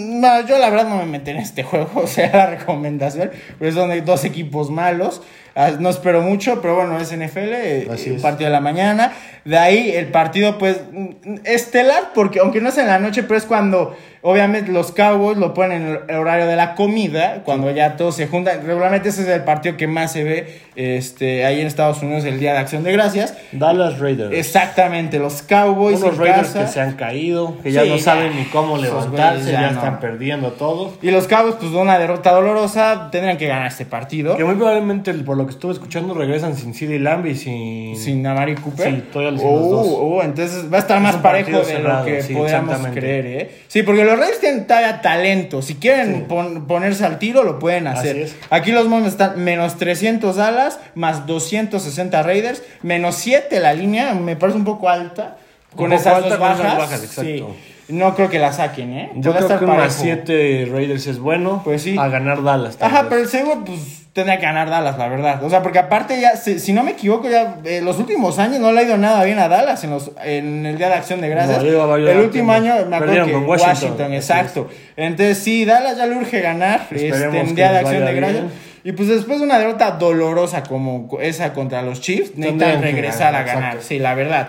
yo la verdad no me metí en este juego, o sea, la recomendación, pues son de dos equipos malos. Ah, No espero mucho, pero bueno, es NFL, eh, Así un es. partido de la mañana. De ahí el partido, pues, mm, estelar, porque aunque no es en la noche, pero es cuando, obviamente, los Cowboys lo ponen en el horario de la comida, cuando ya todos se juntan. Regularmente ese es el partido que más se ve este, ahí en Estados Unidos, el Día de Acción de Gracias. Dallas Raiders. Exactamente, los Cowboys Unos en Raiders casa. que se han caído, que ya no saben ni cómo levantarse, ya, ya no. están perdiendo todo. Y los Cowboys, pues, de una derrota dolorosa, tendrían que ganar este partido. Que muy probablemente, por lo que estuve escuchando, regresan sin CD Lamb y sin... Sin Amari Cooper. Sí, todavía sin Oh, los dos. oh, entonces va a estar más parejo de cerrado, lo que sí, exactamente. creer, ¿eh? Sí, porque los Raiders tienen todavía talento. Si quieren pon- ponerse al tiro, lo pueden hacer. Aquí los Moms están menos 300 alas, más 260 Raiders, menos 7 la línea, me parece un poco alta. Con poco esas alta dos con bajas. esas bajas, sí. No creo que la saquen, ¿eh? Yo creo que parejo. 7 Raiders es bueno. Pues sí. A ganar Dallas. Ajá, vez. pero el segundo, pues tendría que ganar Dallas, la verdad. O sea, porque aparte ya, si, si no me equivoco, ya eh, los últimos años no le ha ido nada bien a Dallas en, los, en el Día de Acción de Gracias. No, el último año me acuerdo Perdieron que con Washington, exacto. Entonces sí, Dallas ya le urge ganar este, en Día de Acción de Gracias. bien. Y pues después de una derrota dolorosa como esa contra los Chiefs, necesitan regresar ganar, a ganar. exacto. Sí, la verdad.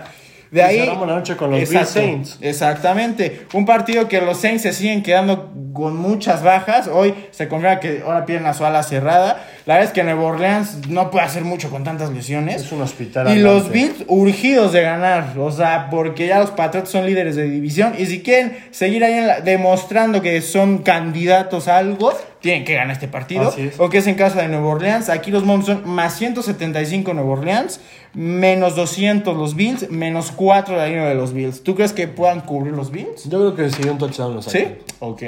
De ahí, cerramos la noche con los Exacto, Saints. Exactamente. Un partido que los Saints se siguen quedando con muchas bajas. Hoy se confirma que ahora piden la su ala cerrada. La verdad es que Nueva Orleans no puede hacer mucho con tantas lesiones. Es un hospital. Y los. Bills urgidos de ganar, o sea, porque ya los Patriots son líderes de división y si quieren seguir ahí en la- demostrando que son candidatos a algo, tienen que ganar este partido. Es. O que es en casa de Nueva Orleans. Aquí los Moms son más 175 Nueva Orleans, menos 200 los Bills, menos 4 la línea de los Bills. ¿Tú crees que puedan cubrir los Bills? Yo creo que sí, un touchdown los ¿Sí? Ok.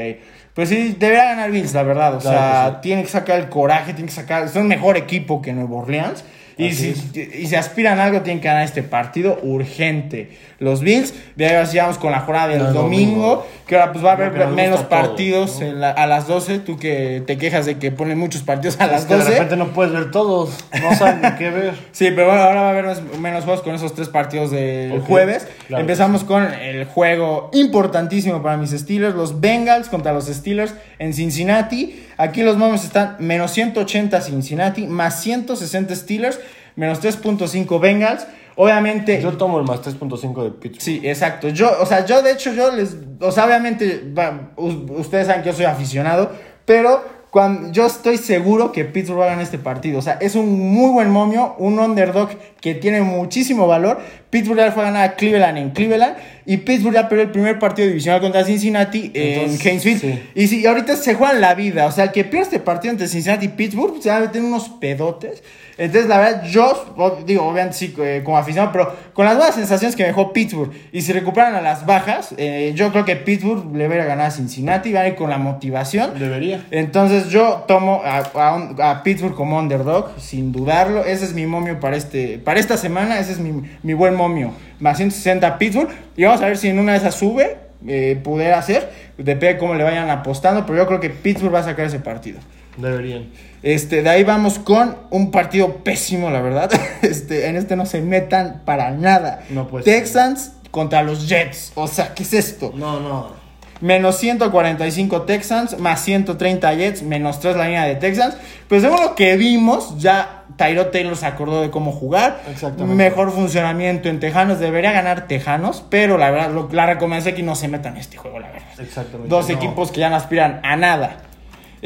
Pues sí, debería ganar Bills, la verdad. O Claro sea, que sí. tienen que sacar el coraje, tienen que sacar. Son mejor equipo que Nueva Orleans. Y Así si, y si aspiran a algo, tienen que ganar este partido urgente. Los Bills, de ahí vamos con la jornada del El domingo, domingo. que ahora pues va a haber menos partidos ¿no? en la- a las 12. Tú que te quejas de que ponen muchos partidos a Es las que de 12. repente no puedes ver todos. No saben ni qué ver. Sí, pero bueno, ahora va a haber menos, menos juegos con esos tres partidos del jueves. claro. Empezamos con el juego importantísimo para mis Steelers, los Bengals contra los Steelers en Cincinnati. Aquí los momios están menos 180 Cincinnati, más 160 Steelers, menos 3.5 Bengals. Obviamente, Yo tomo el más 3.5 de Pittsburgh. Sí, exacto. Yo, o sea, yo de hecho, yo les. O sea, obviamente, va, ustedes saben que yo soy aficionado, pero cuando, yo estoy seguro que Pittsburgh va a ganar este partido. O sea, es un muy buen momio, un underdog que tiene muchísimo valor. Pittsburgh ya fue a ganar a Cleveland en Cleveland y Pittsburgh ya perdió el primer partido divisional contra Cincinnati Entonces, en Hainesville. sí. Y si ahorita se juegan la vida, o sea, el que pierde este partido entre Cincinnati y Pittsburgh se va a meter unos pedotes. Entonces, la verdad, yo digo, obviamente sí, eh, como aficionado, pero con las buenas sensaciones que me dejó Pittsburgh y si recuperan a las bajas, eh, yo creo que Pittsburgh le va a ganar a Cincinnati, va a ir con la motivación. Debería. Entonces yo tomo a, a un- a Pittsburgh como underdog, sin dudarlo. Ese es mi momio para, este, para esta semana, ese es mi, mi buen momio. Más 160 Pittsburgh. Y vamos a ver si en una de esas sube, eh, pudiera hacer. Depende de cómo le vayan apostando, pero yo creo que Pittsburgh va a sacar ese partido. Deberían. Este, de ahí vamos con un partido pésimo, la verdad. Este, en este no se metan para nada. No, pues, Texans contra los Jets. O sea, ¿qué es esto? No, no. Menos 145 Texans, más 130 Jets, menos 3 la línea de Texans. Pues según lo que vimos, ya Tyro Taylor se acordó de cómo jugar. Exactamente. Mejor funcionamiento en Tejanos. Debería ganar Tejanos, pero la verdad, lo, la recomendación es que no se metan en este juego, la verdad. Exactamente. Dos No. equipos que ya no aspiran a nada.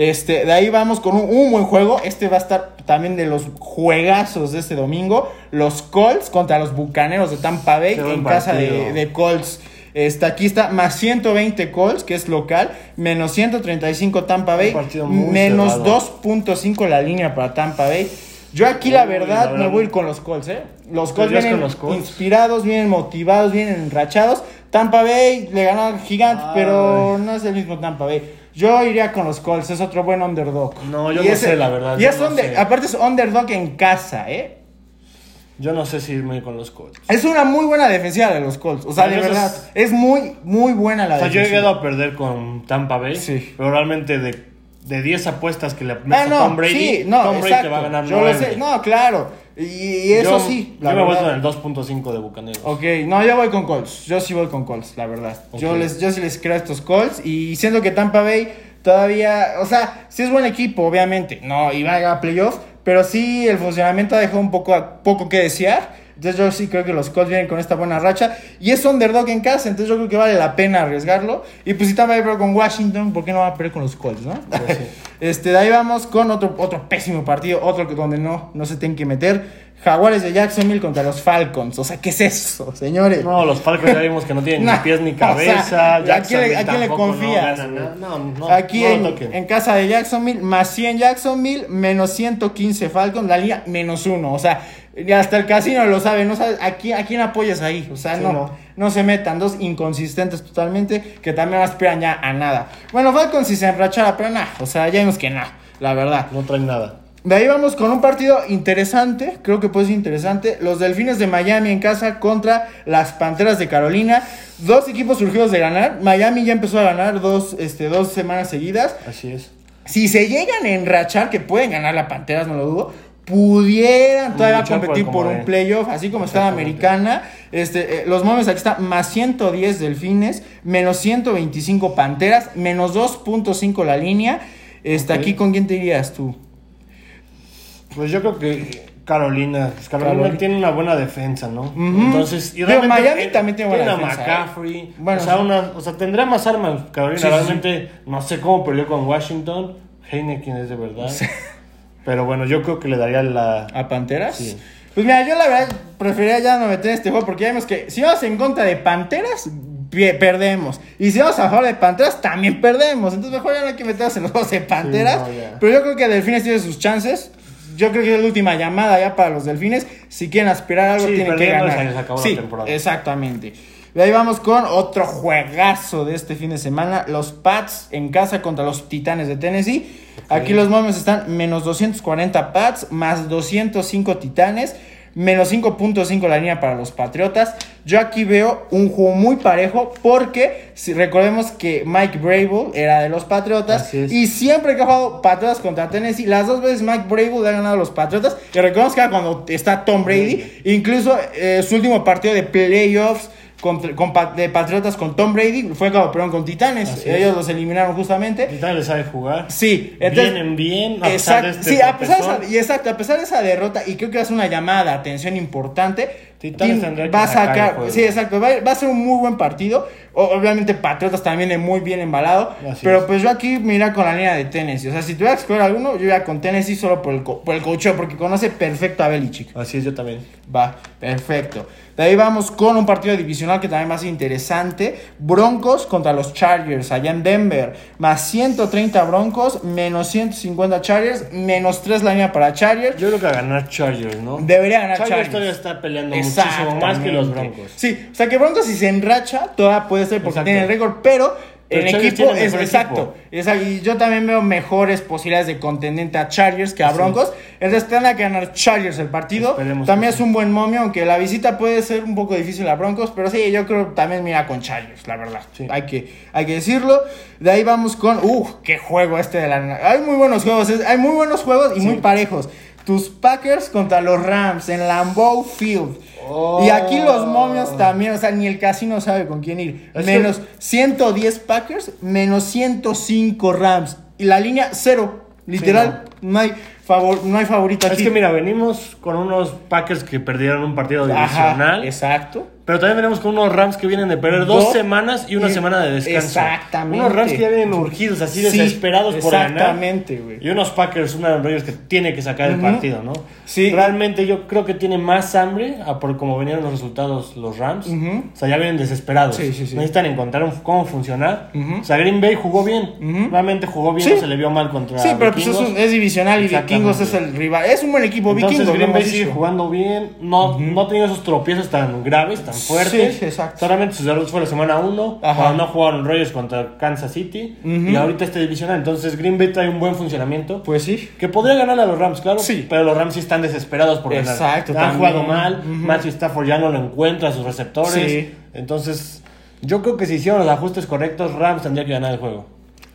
Este, de ahí vamos con un, un buen juego. Este va a estar también de los juegazos de este domingo. Los Colts contra los Bucaneros de Tampa Bay en casa de, Colts. Este, aquí está más 120 Colts, que es local, menos 135 Tampa Bay, menos cerrado. 2.5 la línea para Tampa Bay. Yo aquí la verdad, la me voy a ir con los Colts, ¿eh? Los ¿Te Colts vienen los Colts? inspirados, vienen motivados, vienen enrachados. Tampa Bay le ganó al gigante, Ay. pero no es el mismo Tampa Bay. Yo iría con los Colts, es otro buen underdog. No, yo Y no ese- sé, la verdad, Y es no under- aparte es underdog en casa, ¿eh? Yo no sé si irme con los Colts. Es una muy buena defensiva de los Colts. O sea, de verdad, es- es muy, muy buena la O sea, yo he defensiva. llegado a perder con Tampa Bay. Sí. Pero realmente de, de 10 apuestas que le metes Ah, a no, Tom Brady, sí, no, Tom Brady te va a ganar Yo lo 9. sé, no, claro. Y, eso Yo- sí, la yo me voy con el 2.5 de Bucaneros. Ok, no, yo voy con Colts. Yo sí voy con Colts, la verdad. Yo, les, yo sí les creo a estos Colts. Y siento que Tampa Bay todavía. O sea, sí es buen equipo, obviamente. No, y va a llegar a playoff. Pero sí, el funcionamiento ha dejado un poco, poco que desear. Entonces yo sí creo que los Colts vienen con esta buena racha. Y es underdog en casa, entonces yo creo que vale la pena arriesgarlo. Y pues si Tampa Bay pero con Washington, ¿por qué no va a perder con los Colts, no? Pues sí. este, de ahí vamos con otro, otro pésimo partido, otro que donde no, no se tienen que meter. Jaguares de Jacksonville contra los Falcons. O sea, ¿qué es eso, señores? No, los Falcons ya vimos que no tienen No, ni pies ni o sea, cabeza. ¿a quién le- a quién le confías, tampoco no. No, no, Aquí en, en casa de Jacksonville, más 100 Jacksonville, menos 115 Falcons, la liga menos uno. O sea, y hasta el casino lo sabe, no sabe a quién, a quién apoyas ahí. O sea, Sí, no, no. no. se metan, dos inconsistentes totalmente, que también aspiran ya a nada. Bueno, Falcons si se enrachara, pero nada, o sea, ya vimos que nada, la verdad. No traen nada. De ahí vamos con un partido interesante, creo que puede ser interesante. Los Delfines de Miami en casa contra las Panteras de Carolina. Dos equipos surgidos de ganar. Miami ya empezó a ganar dos, este, dos semanas seguidas. Así es. Si se llegan a enrachar, que pueden ganar las Panteras, no lo dudo, pudieran todavía por competir por un playoff, así como está la americana. Este, eh, los momios aquí está más 110 Delfines, menos 125 Panteras, menos 2.5 la línea. Este. Aquí, ¿con quién te irías tú? Pues yo creo que Carolina. pues Carolina Carolina. tiene una buena defensa, ¿no? Entonces, y Pero Miami también tiene buena a defensa, ¿eh? McCaffrey. Bueno, o, sea, sí. una, o sea, tendrá más armas. Carolina Sí, sí, realmente no sé cómo perdió con Washington. Heineken es de verdad. Pero bueno, yo creo que le daría la. ¿A Panteras? Sí. Pues mira, yo la verdad preferiría ya no meter en este juego porque ya vemos que si vamos en contra de Panteras, perdemos. Y si vamos a favor de Panteras, también perdemos. Entonces mejor ya no hay que meternos en los juegos de Panteras. no. Pero yo creo que Delfines tiene sus chances. Yo creo que es la última llamada ya para los Delfines. Si quieren aspirar a algo, Sí, tienen que ganar. se acabó la sí, temporada. exactamente. De ahí vamos con otro juegazo de este fin de semana. Los Pats en casa contra los Titanes de Tennessee. Aquí los momios están menos 240 Pats, más 205 Titanes, menos 5.5 la línea para los Patriotas. Yo aquí veo un juego muy parejo porque si recordemos que Mike Brable era de los Patriotas y siempre que ha jugado Patriotas contra Tennessee, las dos veces Mike Brable ha ganado a los Patriotas. Y recordemos que cuando está Tom Brady, incluso eh, su último partido de playoffs con de Patriotas con Tom Brady fue perdieron con Titanes. Así es. Ellos los eliminaron justamente. Titanes le sabe jugar. Sí, entonces, Vienen bien, a pesar de este sí, a pesar de, esa, y exacto, a pesar de esa derrota, y creo que es una llamada de atención importante. Titanes Tim tendrá que va a sacar el sí, exacto, va, va a ser un muy buen partido. Obviamente Patriotas también viene muy bien embalado, Así pero es. pues yo aquí mira con la línea de Tennessee. O sea, si tuviera que escoger alguno, yo iría con Tennessee solo por el, co- por el coacheo, porque conoce perfecto a Belichick. Así es, yo también. Va, perfecto. De ahí vamos con un partido divisional que también va a ser interesante. Broncos contra los Chargers allá en Denver. Más 130 Broncos, menos 150 Chargers, menos 3 la línea para Chargers. Yo creo que a ganar Chargers, ¿no? Debería ganar Chargers, Chargers. todavía está peleando muchísimo más que los. Broncos. Sí, o sea que Broncos si se enracha, todavía puede ser porque tiene el récord, pero Pero Chargers equipo es exacto. Esa- y yo también veo mejores posibilidades de contendiente a Chargers que a Broncos. Entonces tendrá que ganar Chargers el partido. Esperemos también es un buen momio, aunque la visita puede ser un poco difícil a Broncos. Pero sí, yo creo también mira con Chargers, la verdad. Sí. Hay, que, hay que decirlo. De ahí vamos con. ¡Uh! ¡Qué juego este de la. Hay muy buenos juegos. es- hay muy buenos juegos y muy parejos. Tus Packers contra los Rams en Lambeau Field. Oh. Y aquí los momios también, o sea, ni el casino sabe con quién ir. Es que- menos 110 Packers, menos 105 Rams. Y la línea cero. Literal, no. hay favor, no hay favorito Es aquí. que mira, venimos con unos Packers que perdieron un partido Ajá, divisional. exacto. Pero también venimos con unos Rams que vienen de perder dos, Dos semanas y una semana de descanso. Exactamente. Unos Rams que ya vienen urgidos, así Sí, desesperados por ganar. Exactamente, güey. Y unos Packers, unos Rogers que tiene que sacar el partido, ¿no? Sí. Realmente yo creo que tiene más hambre a por como venían los resultados los Rams. O sea, ya vienen desesperados. Sí, sí, sí. Necesitan encontrar un- cómo funcionar. O sea, Green Bay jugó bien. Realmente jugó bien, no se le vio mal contra Sí, pero pues es, un- es divisional y. Vikingos es el rival. Es un buen equipo, Entonces Vikingos. Green Bay sigue jugando bien, no, no ha tenido esos tropiezos tan graves, tan fuertes. Sí, exacto. Solamente sus errores fue la semana 1, Ajá. cuando no jugaron Rogers contra Kansas City. Y ahorita este divisional. Entonces Green Bay trae un buen funcionamiento. Pues sí. Que podría ganar a los Rams, claro. Sí. Pero los Rams sí están desesperados por ganar. Exacto, Han jugado mal. Ujú. Matthew Stafford ya no lo encuentra a sus receptores. Sí. Entonces, yo creo que si hicieron los ajustes correctos, Rams tendría que ganar el juego.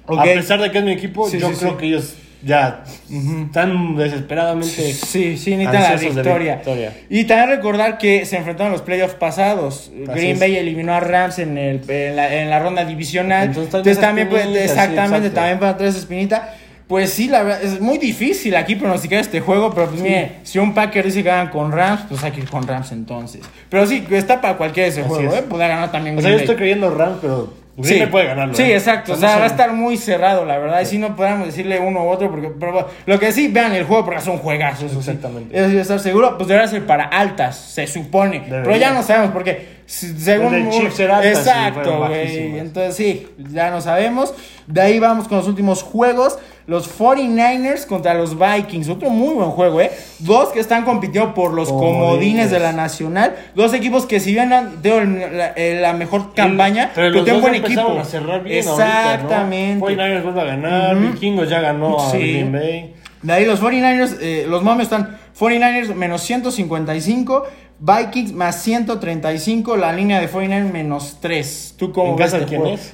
A pesar de que es mi equipo, Sí, yo sí, creo que ellos ya están desesperadamente. Sí, sí, necesitan la victoria. victoria. Y también recordar que se enfrentaron en los playoffs pasados. Green es. Bay eliminó a Rams en, el, en, la, en la ronda divisional. Entonces, Entonces, también, sí, exactamente, también para tres espinita. Pues sí, la verdad, es muy difícil aquí pronosticar este juego, pero pues mire, si un Packer dice que ganan con Rams, pues hay que ir con Rams entonces. Pero sí, está para cualquiera ese Así juego, es. ¿eh? Puede ganar también O sea, yo estoy creyendo Rams, pero Green Sí. Puede ganarlo. Sí, ¿eh? exacto. O sea, son- va a estar muy cerrado, la verdad. Y si no podemos decirle uno u otro, porque pero lo que sí, vean el juego porque son juegazos. eso sí. Exactamente. Eso estar seguro, pues debería ser para altas, se supone. Pero ya no sabemos, porque según. Eran altas y Exacto, güey. Entonces sí, ya no sabemos. De ahí vamos con los últimos juegos. Los 49ers contra los Vikings. Otro muy buen juego, ¿eh? Dos que están compitiendo por los comodines, Comodines. de la Nacional. Dos equipos que, si bien han tenido la, eh, la mejor campaña, Pero pero tienen buen equipo. a cerrar bien Exactamente. ahorita, ¿no? 49ers vuelve a ganar, Ujú. Vikingos ya ganó a Sí. Green Bay. De ahí los 49ers, eh, los momios están 49ers menos 155, Vikings más 135, la línea de 49ers menos 3. ¿Tú cómo ¿En ves casa de este quién juego? es?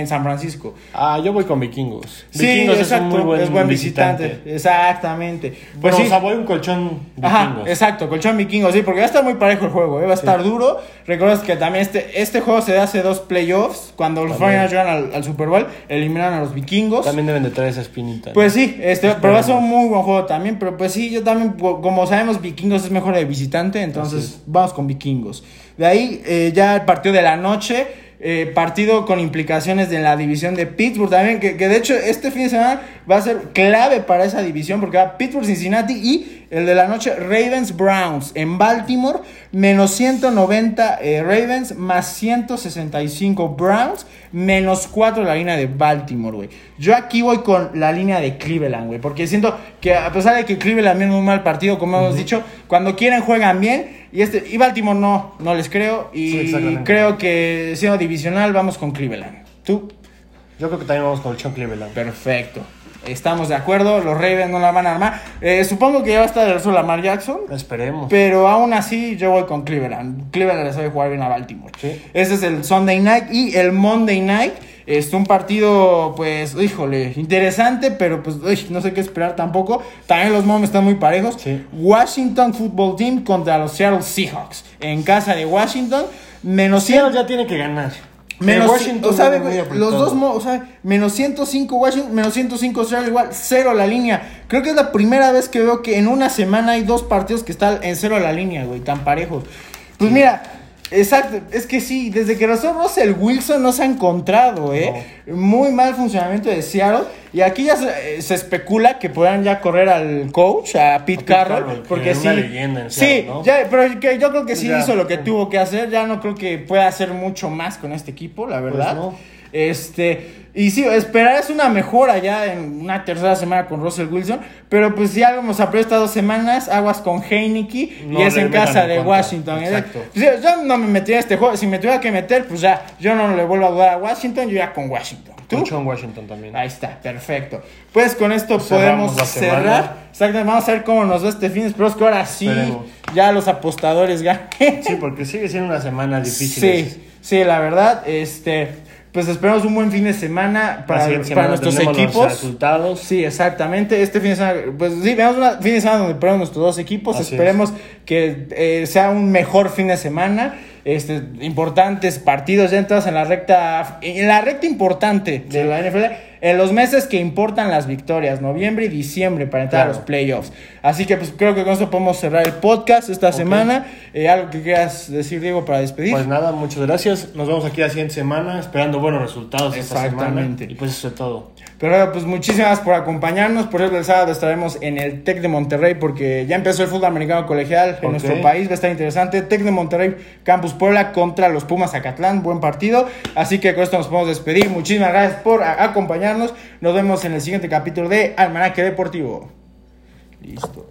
En, San Francisco. Ah, yo voy con Vikingos. Sí, Vikingos exacto, es un muy buen, visitante. Exactamente. Pues Bueno, sí. o sea, voy un colchón Ajá, Vikingos. exacto, colchón vikingo, sí, porque va a estar muy parejo el juego, ¿eh? va a estar duro. Recuerdas que también este, este juego se da hace dos playoffs, cuando los También. 49ers llegan al, al Super Bowl, eliminan a los vikingos. También deben de traer esa espinita. ¿no? Pues sí, este, pero va a ser un muy buen juego también. Pero pues sí, yo también, como sabemos, Vikingos es mejor de visitante, entonces Vamos con Vikingos. De ahí eh, ya el partido de la noche, eh, partido con implicaciones de la división de Pittsburgh. También, que, que de hecho este fin de semana va a ser clave para esa división, porque va Pittsburgh, Cincinnati y el de la noche Ravens Browns. En Baltimore, menos 190 eh, Ravens, más 165 Browns, menos 4 la línea de Baltimore, güey. Yo aquí voy con la línea de Cleveland, güey, porque siento que a pesar de que Cleveland viene un mal partido, como hemos dicho, cuando quieren juegan bien. Y, este, y Baltimore no, no les creo. Y creo que siendo divisional, vamos con Cleveland. ¿Tú? Yo creo que también vamos con el Cleveland. Perfecto. Estamos de acuerdo, los Ravens no la van a armar. Eh, supongo que ya va a estar el Lamar Jackson. Esperemos. Pero aún así, yo voy con Cleveland. Cleveland le sabe jugar bien a Baltimore. Sí. Ese es el Sunday night. Y el Monday night es un partido, pues, híjole, interesante, pero pues uy, no sé qué esperar tampoco. También los Moms están muy parejos. Sí. Washington Football Team contra los Seattle Seahawks. En casa de Washington, menos 100. Seattle ya tiene que ganar. Menos, Washington o sea, los dos, o sea, menos 105 Washington, menos 105 Seattle igual, cero la línea. Creo que es la primera vez que veo que en una semana hay dos partidos que están en cero la línea, güey, tan parejos. Pues mira, exacto, es que sí, desde que razón Russell Wilson no se ha encontrado, ¿eh? Muy mal funcionamiento de Seattle. Y aquí ya se, eh, se especula que puedan ya correr al coach, a Pete, Pete Carroll, Carroll, que porque sí. sí, ya, pero que yo creo que sí Ya. hizo lo que tuvo que hacer. Ya no creo que pueda hacer mucho más con este equipo, la verdad. no. Este, Y sí, esperarás una mejora ya en una tercera semana con Russell Wilson, pero pues ya vamos a estas dos semanas, aguas con Heineke No y es en casa de contra. Washington. ¿eh? Exacto. Pues, yo- no me metí en este juego, si me tuviera que meter, pues ya, yo no le vuelvo a dudar a Washington, yo ya con Washington. ¿Tú? Mucho en Washington también. Ahí está, perfecto. Pues con esto Cerramos podemos cerrar. Exactamente, vamos a ver cómo nos va este fin. Espero que ahora sí Esperemos. ya los apostadores ganen. Sí, porque sigue siendo una semana difícil. Sí, sí, la verdad, este, pues esperamos un buen fin de semana para, para semana nuestros tendremos los equipos. resultados. Sí, exactamente. Este fin de semana, pues sí, veamos un fin de semana donde ponemos nuestros dos equipos. Así Esperemos que eh, sea un mejor fin de semana. Este, importantes partidos ya entrados en la recta, en la recta importante de la NFL, en los meses que importan las victorias, noviembre y diciembre para entrar a los playoffs. Así que pues creo que con esto podemos cerrar el podcast esta semana. Eh, algo que quieras decir, Diego, para despedir. Pues nada, muchas gracias. Nos vemos aquí la siguiente semana esperando buenos resultados esta semana. Exactamente. Y pues eso es todo. Pero pues muchísimas por acompañarnos. Por ejemplo, el sábado estaremos en el TEC de Monterrey porque ya empezó el fútbol americano colegial en Ok. nuestro país. Va a estar interesante. TEC de Monterrey, Campus Puebla contra los Pumas Zacatlán. Buen partido. Así que con esto nos podemos despedir. Muchísimas gracias por a- Nos vemos en el siguiente capítulo de Almanaque Deportivo. Listo.